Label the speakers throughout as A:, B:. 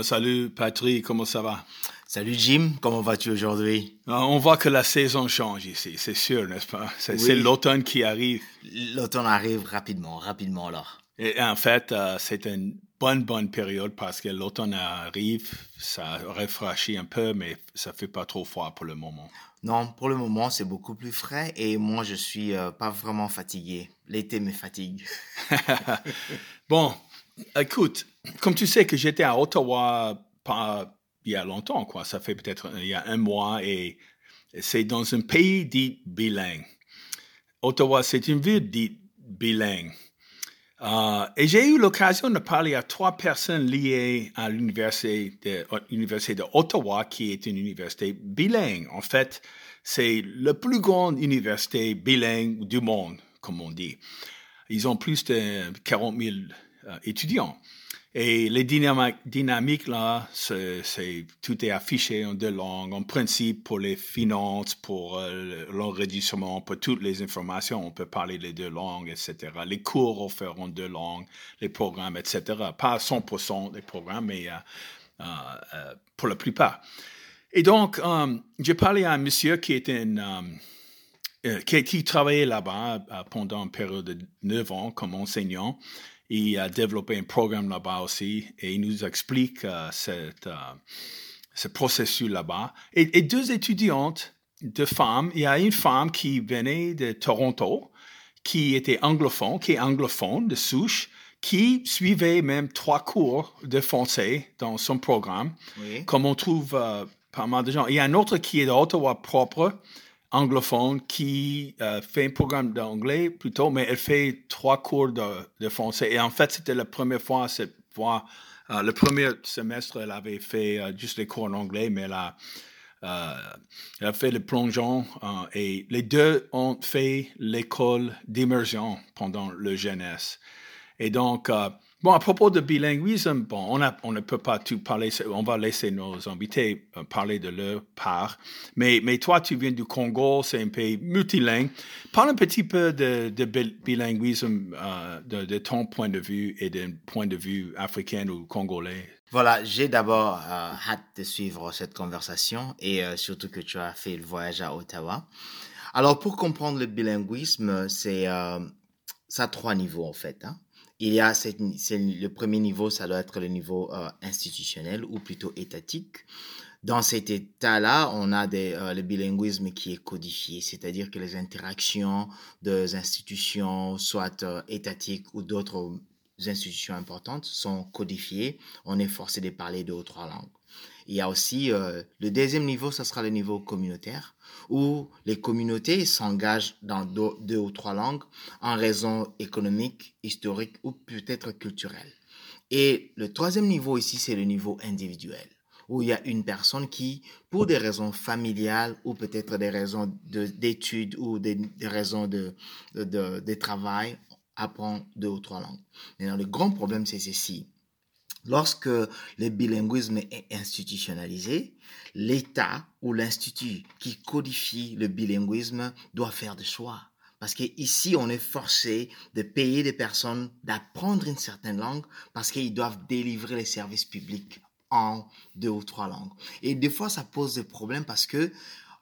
A: Euh, salut Patrick, comment ça va?
B: Salut Jim, comment vas-tu aujourd'hui?
A: Euh, on voit que la saison change ici, c'est sûr, n'est-ce pas? C'est l'automne qui arrive.
B: L'automne arrive rapidement, rapidement alors.
A: Et en fait, euh, c'est une bonne, bonne période parce que l'automne arrive, ça rafraîchit un peu, mais ça fait pas trop froid pour le moment.
B: Non, pour le moment, c'est beaucoup plus frais et moi, je suis pas vraiment fatigué. L'été me fatigue.
A: bon, écoute, comme tu sais que j'étais à Ottawa pas il y a longtemps, quoi. Ça fait peut-être il y a un mois et c'est dans un pays dit bilingue. Ottawa, c'est une ville dite bilingue. Euh, et j'ai eu l'occasion de parler à trois personnes liées à l'université de, l'université de Ottawa, qui est une université bilingue. En fait, c'est la plus grande université bilingue du monde, comme on dit. Ils ont plus de 40 000 euh, étudiants. Et les dynamiques, là, c'est, tout est affiché en deux langues. En principe, pour les finances, pour euh, l'enregistrement, pour toutes les informations, on peut parler les deux langues, etc. Les cours offerts en deux langues, les programmes, etc. Pas 100% des programmes, mais euh, euh, euh, pour la plupart. Et donc, j'ai parlé à un monsieur qui était qui, travaillait là-bas pendant une période de 9 ans comme enseignant il a développé un programme là-bas aussi et il nous explique euh, cette, euh, ce processus là-bas. Et, deux étudiantes, deux femmes, il y a une femme qui venait de Toronto, qui était anglophone, qui est anglophone de souche, qui suivait même trois cours de français dans son programme, comme on trouve euh, pas mal de gens. Il y a un autre qui est d'Ottawa propre, anglophone qui euh, fait un programme d'anglais plutôt, mais elle fait trois cours de, français. Et en fait, c'était la première fois, cette fois, euh, le premier semestre, elle avait fait euh, juste les cours en anglais, mais elle a, elle a fait le plongeon et les deux ont fait l'école d'immersion pendant le jeunesse. Et donc, Bon, à propos de bilinguisme, bon, on, ne peut pas tout parler, on va laisser nos invités euh, parler de leur part. Mais, mais toi, tu viens du Congo, c'est un pays multilingue. Parle un petit peu de, bilinguisme euh, de, ton point de vue et d'un point de vue africain ou congolais.
B: Voilà, j'ai d'abord euh, hâte de suivre cette conversation et surtout que tu as fait le voyage à Ottawa. Alors, pour comprendre le bilinguisme, c'est ça trois niveaux en fait. Hein il y a le premier niveau, ça doit être le niveau euh, institutionnel ou plutôt étatique. Dans cet état-là, on a euh, le bilinguisme qui est codifié, c'est-à-dire que les interactions des institutions, soit euh, étatiques ou d'autres institutions importantes, sont codifiées. On est forcé de parler deux ou trois langues. Il y a aussi euh, le deuxième niveau, ce sera le niveau communautaire, où les communautés s'engagent dans deux, ou trois langues en raison économique, historique ou peut-être culturelle. Et le troisième niveau ici, c'est le niveau individuel, où il y a une personne qui, pour des raisons familiales ou peut-être des raisons d'études ou des, raisons de, de, travail, apprend deux ou trois langues. Mais le grand problème, c'est ceci Lorsque le bilinguisme est institutionnalisé, l'État ou l'institut qui codifie le bilinguisme doit faire des choix. Parce qu'ici, on est forcé de payer des personnes d'apprendre une certaine langue parce qu'ils doivent délivrer les services publics en deux ou trois langues. Et des fois, ça pose des problèmes parce que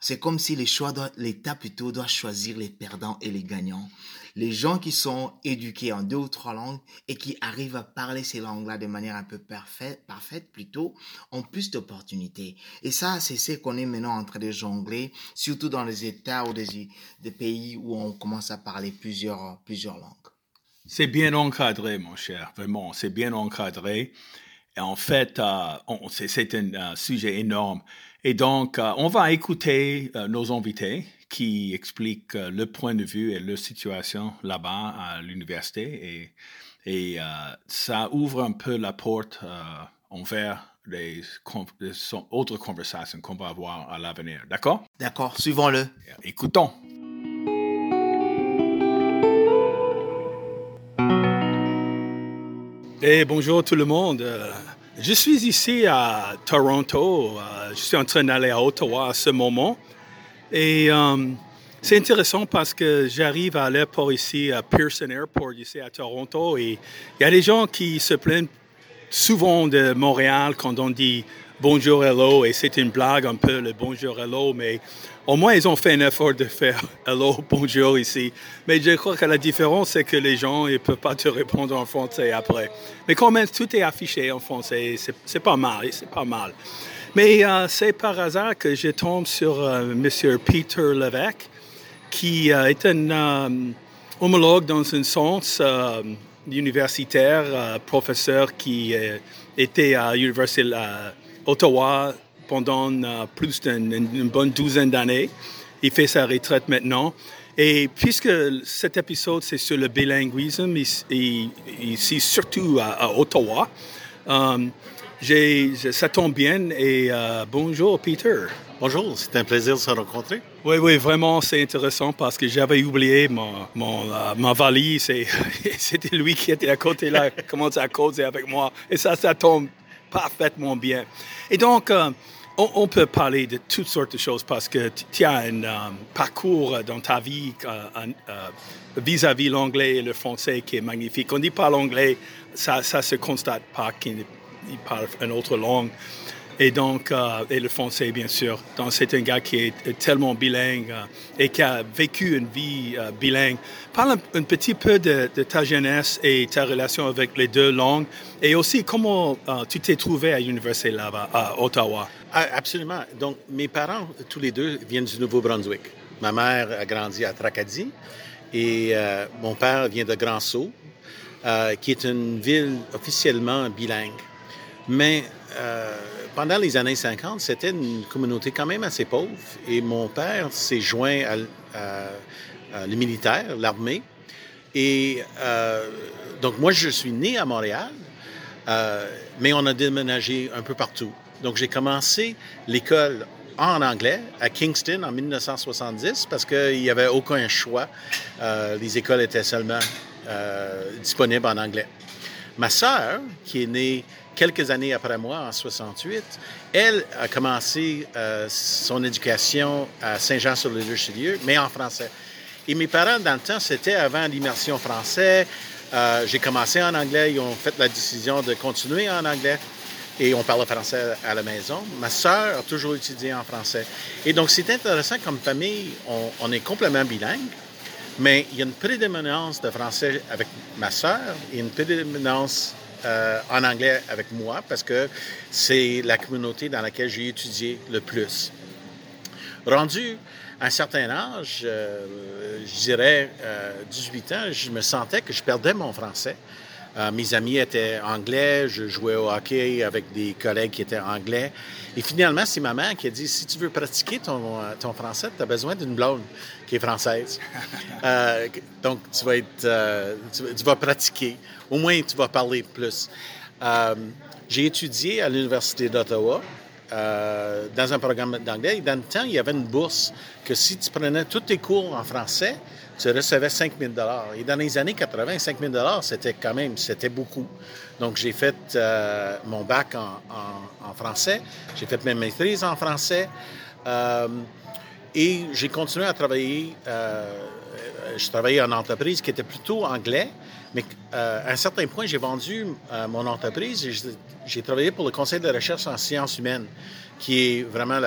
B: c'est comme si l'État plutôt doit choisir les perdants et les gagnants. Les gens qui sont éduqués en deux ou trois langues et qui arrivent à parler ces langues-là de manière un peu parfaite, plutôt, ont plus d'opportunités. Et ça, c'est ce qu'on est maintenant en train de jongler, surtout dans les États ou des, pays où on commence à parler plusieurs, plusieurs langues.
A: C'est bien encadré, mon cher, vraiment, c'est bien encadré. Et en fait, euh, c'est un sujet énorme. Et donc, euh, on va écouter euh, nos invités qui expliquent euh, le point de vue et leur situation là-bas à l'université. Et, Et ça ouvre un peu la porte envers les, autres conversations qu'on va avoir à l'avenir. D'accord?
B: D'accord, suivons-le.
A: Écoutons. Et bonjour tout le monde. Je suis ici à Toronto. Euh, je suis en train d'aller à Ottawa à ce moment. Et euh, c'est intéressant parce que j'arrive à l'aéroport ici, à Pearson Airport, ici à Toronto. Et il y a des gens qui se plaignent souvent de Montréal quand on dit bonjour, hello. Et c'est une blague un peu le bonjour, hello. Mais au moins, ils ont fait un effort de faire hello, bonjour ici. Mais je crois que la différence, c'est que les gens ne peuvent pas te répondre en français après. Mais quand même, tout est affiché en français. C'est pas mal, c'est pas mal. Mais euh, c'est par hasard que je tombe sur euh, M. Peter Levesque, qui euh, est un homologue dans un sens universitaire, professeur qui était à l'Université d'Ottawa pendant euh, plus d'une bonne douzaine d'années. Il fait sa retraite maintenant. Et puisque cet épisode, c'est sur le bilinguisme, ici surtout à, Ottawa, euh, ça tombe bien. Et euh, bonjour, Peter.
C: Bonjour, c'est un plaisir de se rencontrer.
A: Oui, oui, vraiment, c'est intéressant parce que j'avais oublié mon, mon ma valise et c'était lui qui était à côté là, commençait à causer avec moi. Et ça, ça tombe parfaitement bien. Et donc, on, peut parler de toutes sortes de choses parce que tu as un um, parcours dans ta vie euh, euh, vis-à-vis l'anglais et le français qui est magnifique. On dit pas l'anglais, ça ne se constate pas qu'il parle une autre langue. Et donc, euh, et le français, bien sûr. Donc, c'est un gars qui est tellement bilingue et qui a vécu une vie bilingue. Parle un, petit peu de, ta jeunesse et ta relation avec les deux langues et aussi comment tu t'es trouvé à l'université là-bas, à Ottawa.
C: Ah, absolument. Donc, mes parents, tous les deux, viennent du Nouveau-Brunswick. Ma mère a grandi à Tracadie et euh, mon père vient de Grand Sault, euh, qui est une ville officiellement bilingue. Mais euh, pendant les années 50, c'était une communauté quand même assez pauvre et mon père s'est joint à, le militaire, l'armée. Et donc, moi, je suis né à Montréal, mais on a déménagé un peu partout. Donc, j'ai commencé l'école en anglais à Kingston en 1970 parce qu'il n'y avait aucun choix. Euh, les écoles étaient seulement euh, disponibles en anglais. Ma sœur, qui est née quelques années après moi, en 68, elle a commencé euh, son éducation à Saint-Jean-sur-le-Richelieu, mais en français. Et mes parents, dans le temps, c'était avant l'immersion française. J'ai commencé en anglais, ils ont fait la décision de continuer en anglais et on parle français à la maison. Ma sœur a toujours étudié en français. Et donc, c'est intéressant comme famille, on, est complètement bilingue, mais il y a une prédominance de français avec ma sœur et une prédominance euh, en anglais avec moi parce que c'est la communauté dans laquelle j'ai étudié le plus. Rendu à un certain âge, euh, je dirais 18 euh, ans, je me sentais que je perdais mon français. Euh, mes amis étaient anglais, je jouais au hockey avec des collègues qui étaient anglais. Et finalement, c'est ma mère qui a dit, si tu veux pratiquer ton, euh, ton français, tu as besoin d'une blonde qui est française. Euh, donc, tu vas, être, tu, vas pratiquer. Au moins, tu vas parler plus. J'ai étudié à l'Université d'Ottawa. dans un programme d'anglais. Et dans le temps, il y avait une bourse que si tu prenais tous tes cours en français, tu recevais 5 000 Et dans les années 80, 5 000 c'était quand même, c'était beaucoup. Donc, j'ai fait euh, mon bac en, français, j'ai fait mes maîtrises en français euh, et j'ai continué à travailler. Euh, je travaillais en entreprise qui était plutôt anglais, mais à un certain point, j'ai vendu mon entreprise et j'ai travaillé pour le Conseil de recherche en sciences humaines, qui est vraiment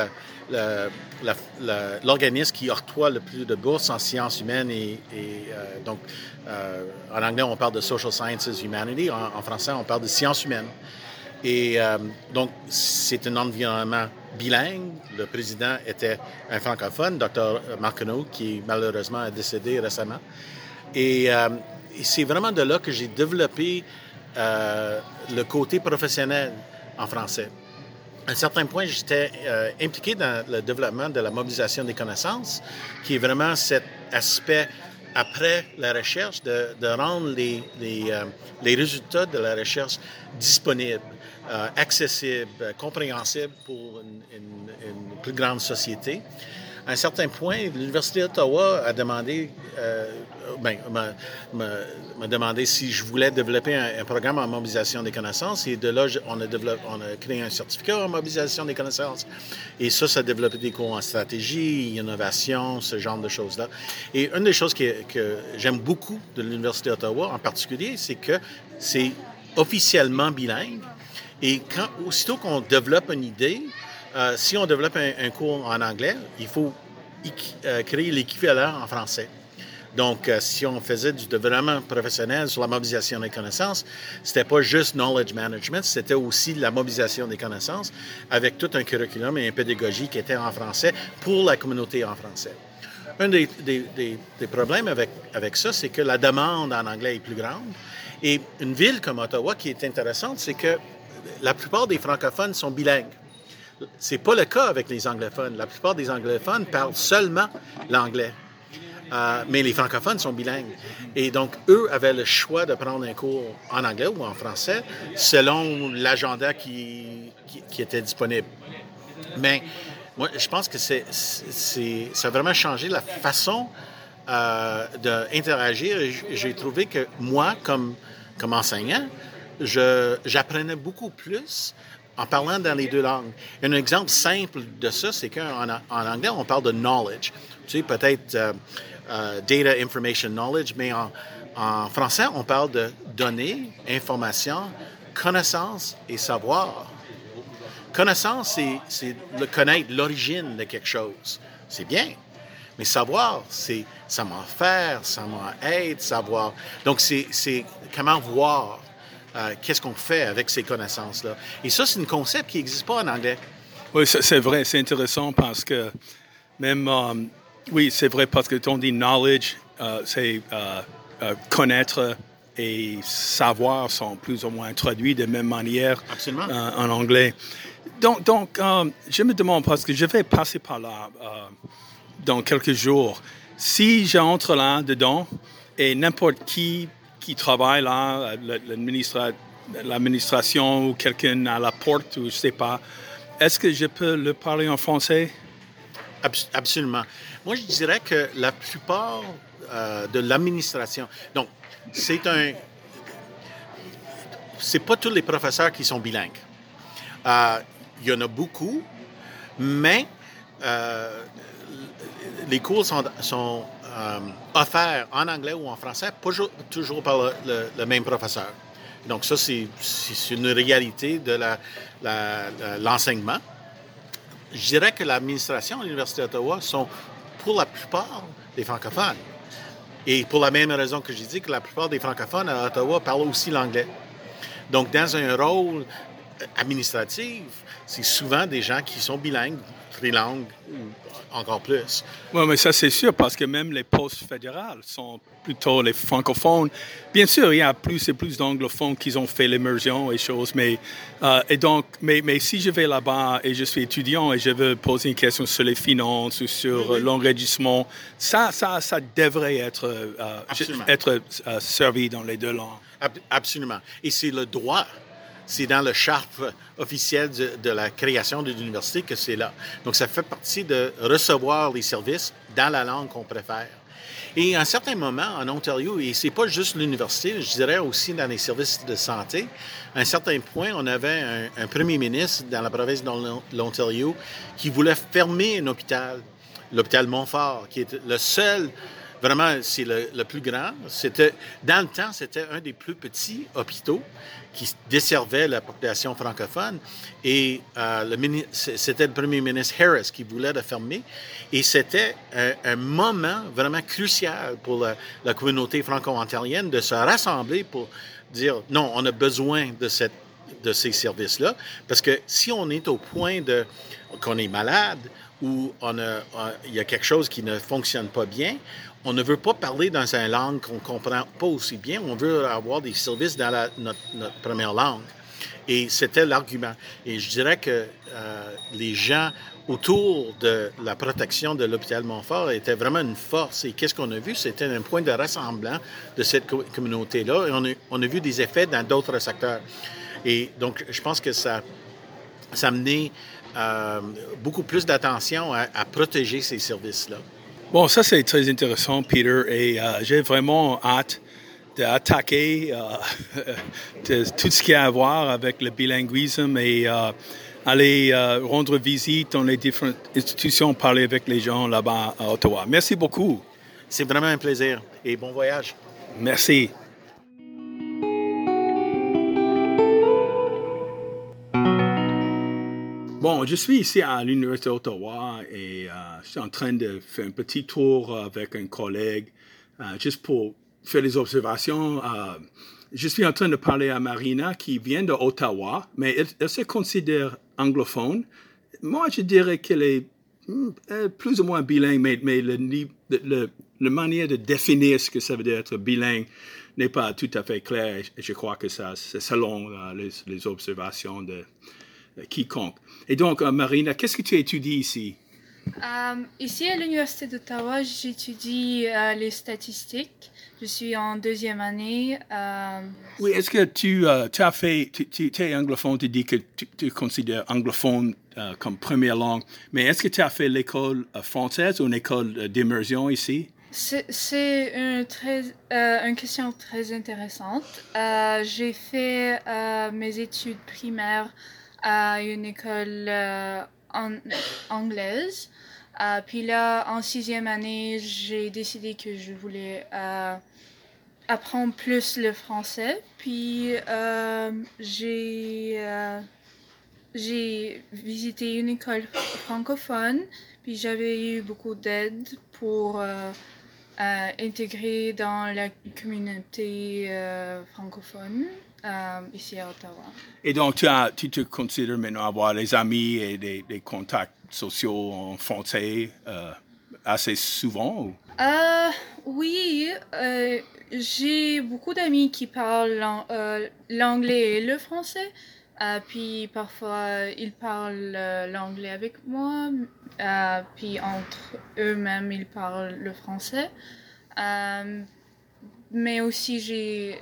C: l'organisme qui octroie le plus de bourses en sciences humaines et, euh, donc euh, en anglais on parle de social sciences humanity, en, français on parle de sciences humaines. Et euh, donc c'est un environnement bilingue. Le président était un francophone, Dr. Marconeau, qui malheureusement est décédé récemment. Et, et c'est vraiment de là que j'ai développé le côté professionnel en français à un certain point, j'étais euh, impliqué dans le développement de la mobilisation des connaissances, qui est vraiment cet aspect après la recherche, de, rendre les, les, euh, les, résultats de la recherche disponibles, euh, accessibles, compréhensibles pour une, plus grande société. À un certain point, l'Université d'Ottawa a demandé, euh, ben, m'a demandé si je voulais développer un, programme en mobilisation des connaissances. Et de là, on a, créé un certificat en mobilisation des connaissances. Et ça, ça a développé des cours en stratégie, innovation, ce genre de choses-là. Et une des choses que, j'aime beaucoup de l'Université d'Ottawa en particulier, c'est que c'est officiellement bilingue. Et aussitôt qu'on développe une idée, euh, si on développe un, cours en anglais, il faut euh, créer l'équivalent en français. Donc, euh, si on faisait du développement professionnel sur la mobilisation des connaissances, c'était pas juste knowledge management, c'était aussi la mobilisation des connaissances avec tout un curriculum et une pédagogie qui était en français pour la communauté en français. Un des, des, des, des problèmes avec, avec ça, c'est que la demande en anglais est plus grande. Et une ville comme Ottawa, qui est intéressante, c'est que la plupart des francophones sont bilingues. C'est pas le cas avec les anglophones. La plupart des anglophones parlent seulement l'anglais. Euh, mais les francophones sont bilingues. Et donc, eux avaient le choix de prendre un cours en anglais ou en français selon l'agenda qui, qui, était disponible. Mais moi, je pense que c'est, ça a vraiment changé la façon euh, d'interagir. J'ai trouvé que moi, comme, comme enseignant, j'apprenais beaucoup plus en parlant dans les deux langues. Un exemple simple de ça, c'est qu'en en anglais, on parle de knowledge. Tu sais, peut-être euh, euh, data, information, knowledge, mais en, français, on parle de données, information, connaissance et savoir. Connaissance, c'est connaître l'origine de quelque chose. C'est bien. Mais savoir, c'est savoir faire, savoir être, savoir. Donc, c'est comment voir euh, qu'est-ce qu'on fait avec ces connaissances-là. Et ça, c'est un concept qui n'existe pas en anglais.
A: Oui, c'est vrai, c'est intéressant parce que même, um, oui, c'est vrai parce que ton dit knowledge, euh, c'est euh, euh, connaître et savoir sont plus ou moins traduits de même manière en anglais. Donc, donc je me demande, parce que je vais passer par là dans quelques jours, si j'entre là-dedans et n'importe qui qui travaille là, l'administration ou quelqu'un à la porte ou je sais pas, est-ce que je peux le parler en français?
C: Absolument. Moi, je dirais que la plupart euh, de l'administration, donc, c'est un. C'est pas tous les professeurs qui sont bilingues. Euh, il y en a beaucoup, mais euh, les cours sont, sont euh, offert en anglais ou en français, pas toujours par le, même professeur. Donc ça, c'est une réalité de l'enseignement. Je dirais que l'administration à l'Université d'Ottawa sont pour la plupart des francophones. Et pour la même raison que j'ai dit que la plupart des francophones à Ottawa parlent aussi l'anglais. Donc, dans un rôle administratif, c'est souvent des gens qui sont bilingues, trilingues ou encore plus.
A: Oui, mais ça c'est sûr parce que même les postes fédérales sont plutôt les francophones. Bien sûr, il y a plus et plus d'anglophones qui ont fait l'immersion et choses, mais euh, et donc, mais, mais si je vais là-bas et je suis étudiant et je veux poser une question sur les finances ou sur oui, l'enregistrement, ça, ça, ça devrait être euh, être euh, servi dans les deux langues.
C: Absolument. Et c'est le droit c'est dans le charte officiel de, la création de l'université que c'est là. Donc, ça fait partie de recevoir les services dans la langue qu'on préfère. Et à un certain moment, en Ontario, et c'est pas juste l'université, je dirais aussi dans les services de santé, à un certain point, on avait un, un premier ministre dans la province de l'Ontario qui voulait fermer un hôpital, l'hôpital Montfort, qui est le seul vraiment, c'est le, plus grand. C'était, dans le temps, c'était un des plus petits hôpitaux qui desservait la population francophone. Et euh, le, c'était le premier ministre Harris qui voulait le fermer. Et c'était un, moment vraiment crucial pour la, communauté franco-ontarienne de se rassembler pour dire non, on a besoin de ces services-là, parce que si on est au point qu'on est malade ou on il y a quelque chose qui ne fonctionne pas bien, on ne veut pas parler dans une langue qu'on ne comprend pas aussi bien. On veut avoir des services dans notre, première langue. Et c'était l'argument. Et je dirais que les gens autour de la protection de l'hôpital Montfort était vraiment une force. Et qu'est-ce qu'on a vu? C'était un point de rassemblement de cette communauté-là. Et on a, vu des effets dans d'autres secteurs. Et donc, je pense que ça, ça a amené euh, beaucoup plus d'attention à, protéger ces services-là.
A: Bon, ça c'est très intéressant, Peter, et euh, j'ai vraiment hâte d'attaquer euh, tout ce qui a à voir avec le bilinguisme et aller rendre visite dans les différentes institutions, parler avec les gens là-bas à Ottawa. Merci beaucoup.
C: C'est vraiment un plaisir et bon voyage.
A: Merci. Bon, je suis ici à l'Université d'Ottawa et euh, je suis en train de faire un petit tour avec un collègue euh, juste pour faire des observations. Euh, je suis en train de parler à Marina qui vient d'Ottawa, mais elle, se considère anglophone. Moi, je dirais qu'elle est hmm, plus ou moins bilingue, mais, le, la manière de définir ce que ça veut dire être bilingue n'est pas tout à fait claire. Je crois que ça, c'est selon les, observations de quiconque. Et donc, euh, Marina, qu'est-ce que tu étudies ici?
D: Euh, ici à l'Université d'Ottawa, j'étudie les statistiques. Je suis en deuxième année.
A: Oui, est-ce que tu, tu, as fait, tu, es anglophone, tu dis que tu, considères anglophone comme première langue, mais est-ce que tu as fait l'école française ou une école d'immersion ici?
D: C'est une, très, une question très intéressante. J'ai fait mes études primaires à une école euh, anglaise. Euh, puis là, en sixième année, j'ai décidé que je voulais euh, apprendre plus le français. Puis j'ai j'ai visité une école francophone. Puis j'avais eu beaucoup d'aide pour intégrer dans la communauté francophone. Euh, ici à Ottawa.
A: Et donc, tu, as, tu te considères maintenant avoir des amis et des, des contacts sociaux en français euh, assez souvent?
D: Euh, oui, j'ai beaucoup d'amis qui parlent l'anglais et le français. puis parfois, ils parlent l'anglais avec moi. puis entre eux-mêmes, ils parlent le français. mais aussi, j'ai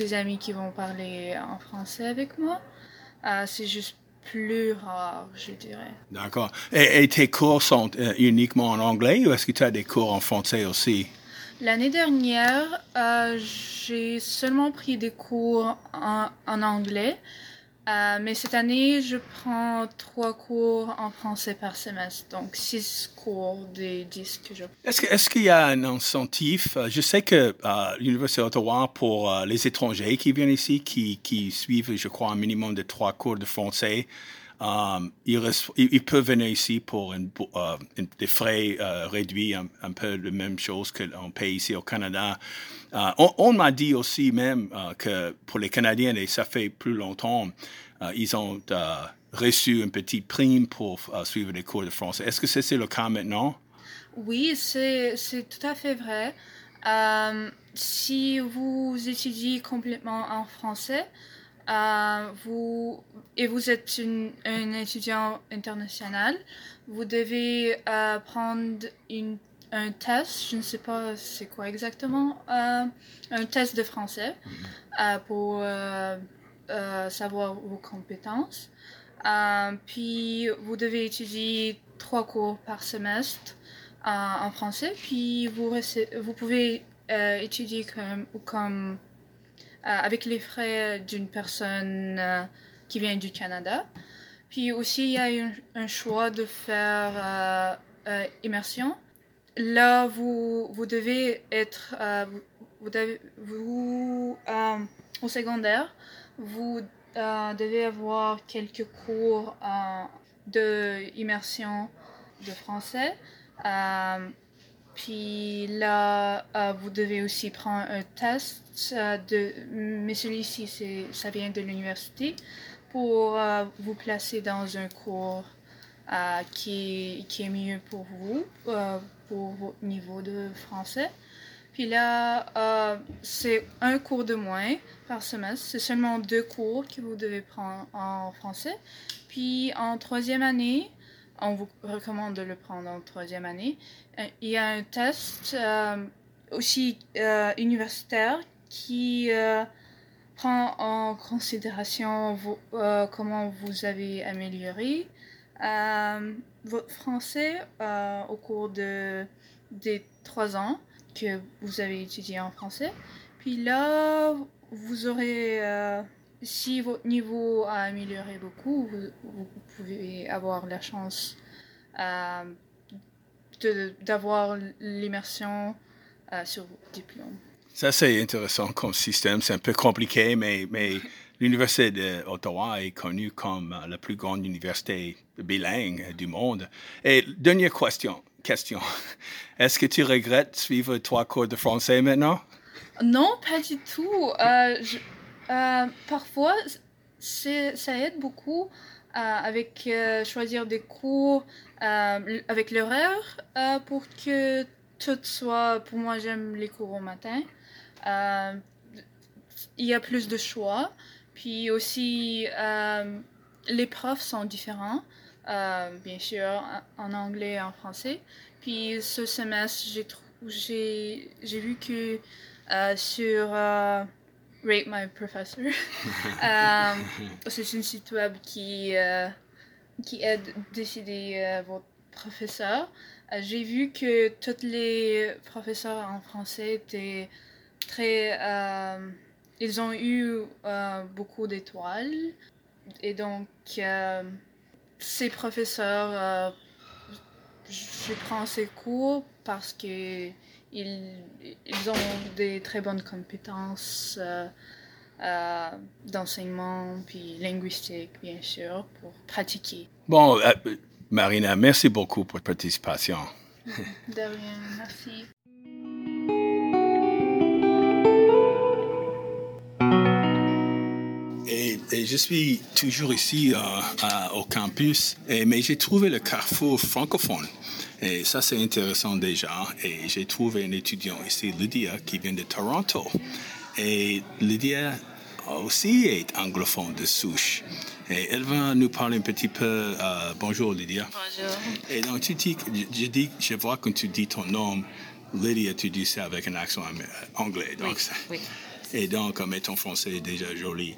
D: des amis qui vont parler en français avec moi. Euh, c'est juste plus rare, je dirais.
A: D'accord. Et, tes cours sont euh, uniquement en anglais ou est-ce que tu as des cours en français aussi?
D: L'année dernière, euh, j'ai seulement pris des cours en, en anglais. Euh, mais cette année, je prends trois cours en français par semestre, donc six cours des dix que je
A: Est-ce, est-ce qu'il y a un incentif? Euh, je sais que euh, l'Université d'Ottawa, pour les étrangers qui viennent ici, qui, qui, suivent, je crois, un minimum de trois cours de français, ils, peuvent venir ici pour des frais réduits, un, peu la même chose qu'on paye ici au Canada. on, m'a dit aussi même que pour les Canadiens, et ça fait plus longtemps, euh, ils ont euh, reçu une petite prime pour euh, suivre les cours de français. Est-ce que c'est le cas maintenant?
D: Oui, c'est tout à fait vrai. si vous étudiez complètement en français, vous, et vous êtes un étudiant international, vous devez prendre une, un test, je ne sais pas c'est quoi exactement, un test de français pour euh, savoir vos compétences. Euh, puis vous devez étudier trois cours par semestre euh, en français. Puis vous, vous pouvez étudier comme, comme avec les frais d'une personne qui vient du Canada. Puis aussi, il y a un, choix de faire immersion. Là, vous, vous devez être vous, au secondaire, vous euh, devez avoir quelques cours euh, d'immersion de français. Euh, puis là, vous devez aussi prendre un test, de, mais celui-ci, ça vient de l'université, pour vous placer dans un cours qui, qui est mieux pour vous, pour votre niveau de français. Puis là, euh, c'est un cours de moins par semestre. C'est seulement deux cours que vous devez prendre en français. Puis en troisième année, on vous recommande de le prendre en troisième année. Euh, Il y a un test euh, aussi euh, universitaire qui prend en considération comment vous avez amélioré votre français au cours de, des trois ans que vous avez étudié en français. Puis là, vous aurez, si votre niveau a amélioré beaucoup, vous, vous pouvez avoir la chance euh, d'avoir l'immersion euh, sur votre diplôme.
A: Ça, c'est intéressant comme système. C'est un peu compliqué, mais, mais l'Université d'Ottawa est connue comme euh, la plus grande université bilingue du monde. Et dernière question. question. Est-ce que tu regrettes suivre trois cours de français maintenant?
D: Non, pas du tout. Euh, je- euh, parfois, ça aide beaucoup euh, avec euh, choisir des cours avec l'horaire pour que tout soit. Pour moi, j'aime les cours au matin. Il y a plus de choix. Puis aussi, les profs sont différents, bien sûr, en anglais et en français. Puis ce semestre, j'ai vu que sur Rate My Professor, euh, c'est une site web qui, euh, qui aide à décider euh, votre professeur. Euh, j'ai vu que tous les professeurs en français étaient très... ils ont eu beaucoup d'étoiles. Et donc, ces professeurs, je prends ces cours parce que ils, ils ont des très bonnes compétences euh, euh, d'enseignement puis linguistique, bien sûr, pour pratiquer.
A: Bon, euh, Marina, merci beaucoup pour ta participation.
D: De rien, merci.
A: Et, je suis toujours ici euh, à- au campus, et, mais j'ai trouvé le carrefour francophone. Et ça, c'est intéressant déjà. Et j'ai trouvé un étudiant ici, Lydia, qui vient de Toronto. Et Lydia aussi est anglophone de souche. Et elle va nous parler un petit peu. euh, bonjour, Lydia.
E: Bonjour.
A: Et donc, tu dis, je, je dis, je vois quand tu dis ton nom, Lydia, tu dis ça avec un accent anglais. Donc, ça-
E: Oui.
A: et donc, euh, mais ton français est déjà joli.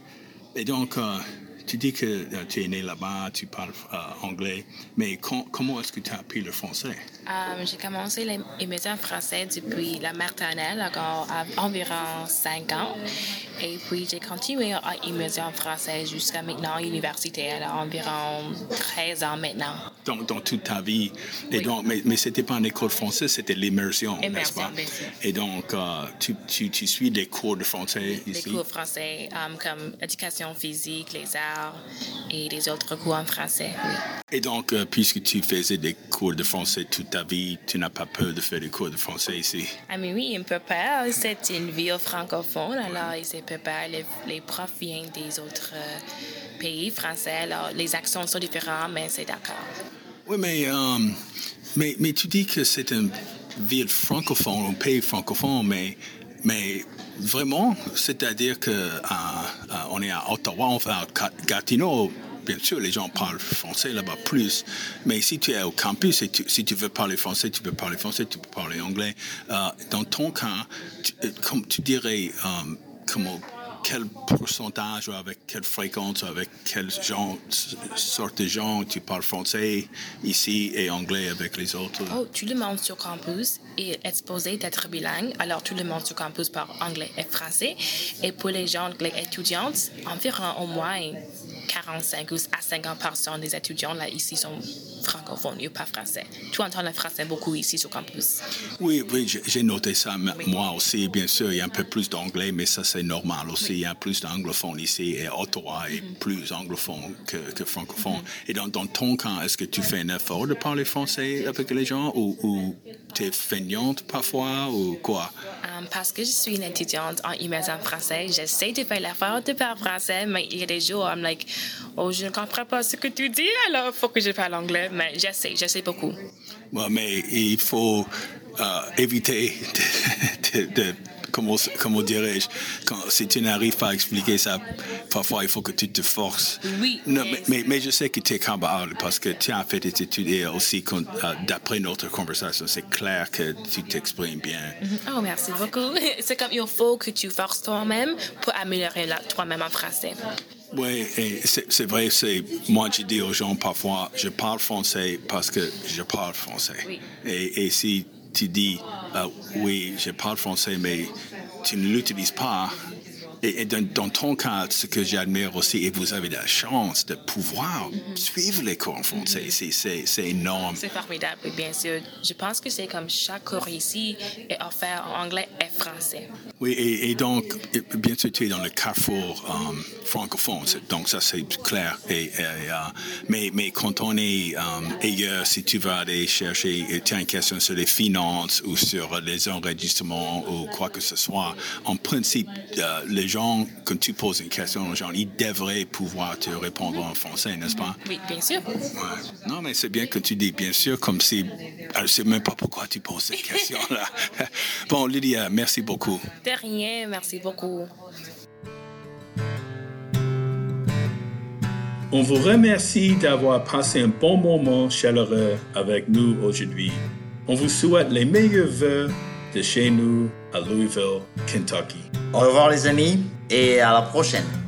A: Et donc, euh, tu dis que euh, tu es né là-bas, tu parles euh, anglais, mais com- comment est-ce que tu as appris le français?
E: Euh, j'ai commencé les émissions français depuis la maternelle, encore à environ 5 ans. Et puis, j'ai continué à émission français jusqu'à maintenant, université, à environ 13 ans maintenant.
A: Dans, dans toute ta vie. Et
E: Oui.
A: donc, mais, mais ce n'était pas une école française, c'était l'immersion, n'est-ce
E: Immersion,
A: pas?
E: bien sûr.
A: Et donc, euh, tu, tu, tu suis des cours de français
E: Des
A: ici?
E: cours français euh, comme éducation physique, les arts et des autres cours en français, oui.
A: Et donc, euh, puisque tu faisais des cours de français toute ta vie, tu n'as pas peur de faire des cours de français ici?
E: Ah, mais oui, un peu peur. C'est une ville francophone, alors il se prépare. Les, les profs viennent des autres euh, pays français, alors les accents sont différents, mais c'est d'accord.
A: Oui, mais, euh, mais, mais tu dis que c'est une ville francophone, un pays francophone, mais, mais vraiment, c'est-à-dire que euh, euh, on est à Ottawa, va à Ga- Gatineau. Bien sûr, les gens parlent français là-bas plus, mais si tu es au campus et tu- si tu veux parler français, tu peux parler français, tu peux parler anglais. Euh, dans ton cas, tu, comme tu dirais, comment, quel pourcentage ou avec quelle fréquence, avec quel genre, sorte de gens tu parles français ici et anglais avec les autres?
E: Oh, tout le monde sur campus est exposé d'être bilingue, alors tout le monde sur campus parle anglais et français. Et pour les gens, les étudiantes, environ au moins 45 ou à 50 des étudiants là ici sont francophones et pas français. Tu entends le français beaucoup ici sur campus.
A: Oui, oui, j'ai noté ça.
E: Oui.
A: Moi aussi, bien sûr, il y a un peu plus d'anglais, mais ça, c'est normal aussi. Il y a plus d'anglophones ici et Ottawa est
E: Mhm.
A: plus anglophone que, que francophone. Et dans, dans ton cas, est-ce que tu fais un effort de parler français avec les gens ou, ou tu es feignante parfois ou quoi?
E: Um, parce que je suis une étudiante en immersion français, j'essaie de faire l'effort de parler français, mais il y a des jours, I'm like, oh, je ne comprends pas ce que tu dis, alors il faut que je parle anglais, mais j'essaie, j'essaie beaucoup.
A: Ouais, mais il faut, euh, éviter de, de, de comment, comment dirais-je, quand, si tu n'arrives pas à expliquer ça, parfois il faut que tu te forces.
E: Oui.
A: Non, mais, mais, mais, je sais que tu es capable parce que tu as fait des études et aussi, euh, d'après notre conversation, c'est clair que tu t'exprimes bien.
E: Oh, merci beaucoup. C'est comme il faut que tu forces toi-même pour améliorer toi-même en français.
A: Oui, c'est vrai, c'est moi je dis aux gens parfois, je parle français parce que je parle français.
E: Oui.
A: Et, et si tu dis, euh, oui, je parle français, mais tu ne l'utilises pas, et, dans, dans, ton cas, ce que j'admire aussi, et vous avez la chance de pouvoir suivre les cours en français, mm-hmm. c'est énorme.
E: C'est formidable, bien sûr. Je pense que c'est comme chaque cours ici est offert en anglais et français.
A: Oui, et, donc, bien sûr, tu es dans le carrefour um, francophone, donc ça c'est clair. Et, uh, mais, mais quand on est um, ailleurs, si tu vas aller chercher, tu as une question sur les finances ou sur les enregistrements ou quoi que ce soit, en principe, uh, les gens, quand tu poses une question aux gens, ils devraient pouvoir te répondre en français, n'est-ce pas?
E: Oui, bien sûr.
A: Ouais. Non, mais c'est bien que tu dis bien sûr, comme si. Je ne sais même pas pourquoi tu poses cette question-là. bon, Lydia, merci beaucoup.
E: De rien, merci beaucoup.
F: On vous remercie d'avoir passé un bon moment chaleureux avec nous aujourd'hui. On vous souhaite les meilleurs vœux de chez nous à Louisville, Kentucky.
B: Au revoir les amis et à la prochaine.